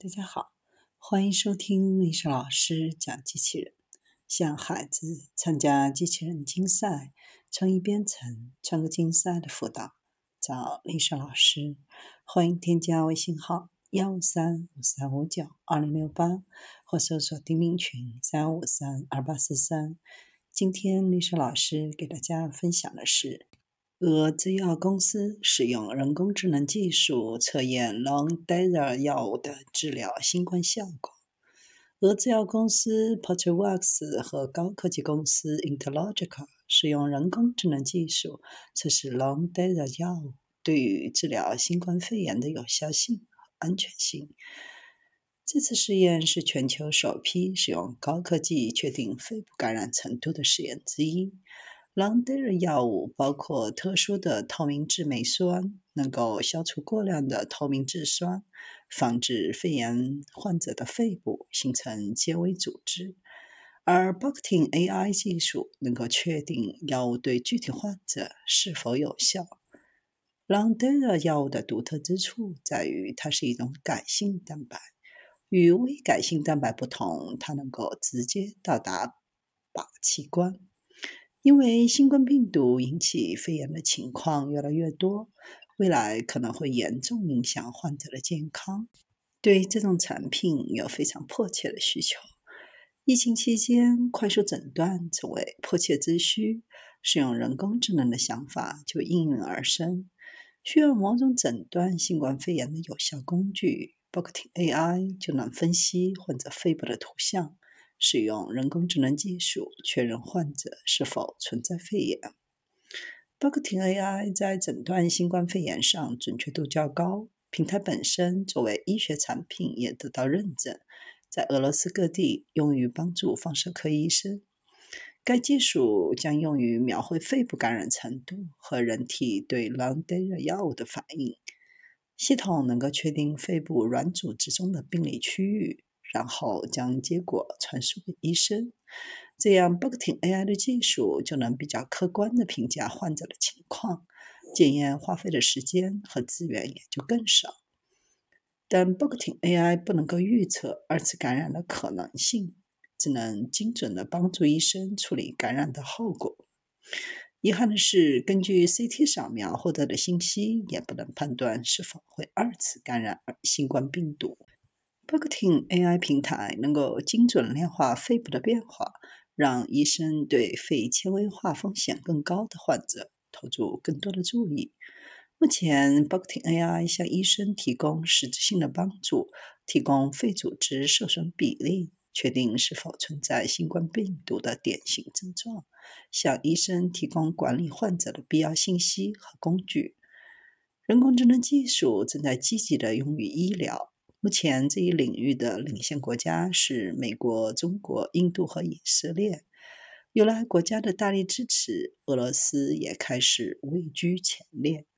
大家好，欢迎收听历史老师讲机器人。向孩子参加机器人竞赛、创意编程、创客竞赛的辅导，找历史老师。欢迎添加微信号幺五三五三五九二零六八，或搜索钉钉群三五三二八四三。今天历史老师给大家分享的是。俄制药公司使用人工智能技术测验 Longdera 药物的治疗新冠效果。俄制药公司 p o t r v a x 和高科技公司 Interlogical 使用人工智能技术测试 Longdera 药物对于治疗新冠肺炎的有效性和安全性。这次试验是全球首批使用高科技确定肺部感染程度的试验之一。朗德尔药物包括特殊的透明质酶酸，能够消除过量的透明质酸，防止肺炎患者的肺部形成纤维组织；而 b o c t i n AI 技术能够确定药物对具体患者是否有效。朗德尔药物的独特之处在于，它是一种改性蛋白，与微改性蛋白不同，它能够直接到达靶器官。因为新冠病毒引起肺炎的情况越来越多，未来可能会严重影响患者的健康。对这种产品有非常迫切的需求。疫情期间，快速诊断成为迫切之需，使用人工智能的想法就应运而生。需要某种诊断新冠肺炎的有效工具 b o c t i AI 就能分析患者肺部的图像。使用人工智能技术确认患者是否存在肺炎。b o c t i n AI 在诊断新冠肺炎上准确度较高，平台本身作为医学产品也得到认证，在俄罗斯各地用于帮助放射科医生。该技术将用于描绘肺部感染程度和人体对 Longdera 药物的反应。系统能够确定肺部软组织中的病理区域。然后将结果传输给医生，这样 b o c t i n AI 的技术就能比较客观地评价患者的情况，检验花费的时间和资源也就更少。但 b o c t i n AI 不能够预测二次感染的可能性，只能精准地帮助医生处理感染的后果。遗憾的是，根据 CT 扫描获得的信息，也不能判断是否会二次感染新冠病毒。B o c t i n AI 平台能够精准量化肺部的变化，让医生对肺纤维化风险更高的患者投注更多的注意。目前 b o c t i n AI 向医生提供实质性的帮助，提供肺组织受损比例，确定是否存在新冠病毒的典型症状，向医生提供管理患者的必要信息和工具。人工智能技术正在积极的用于医疗。目前这一领域的领先国家是美国、中国、印度和以色列。有了国家的大力支持，俄罗斯也开始位居前列。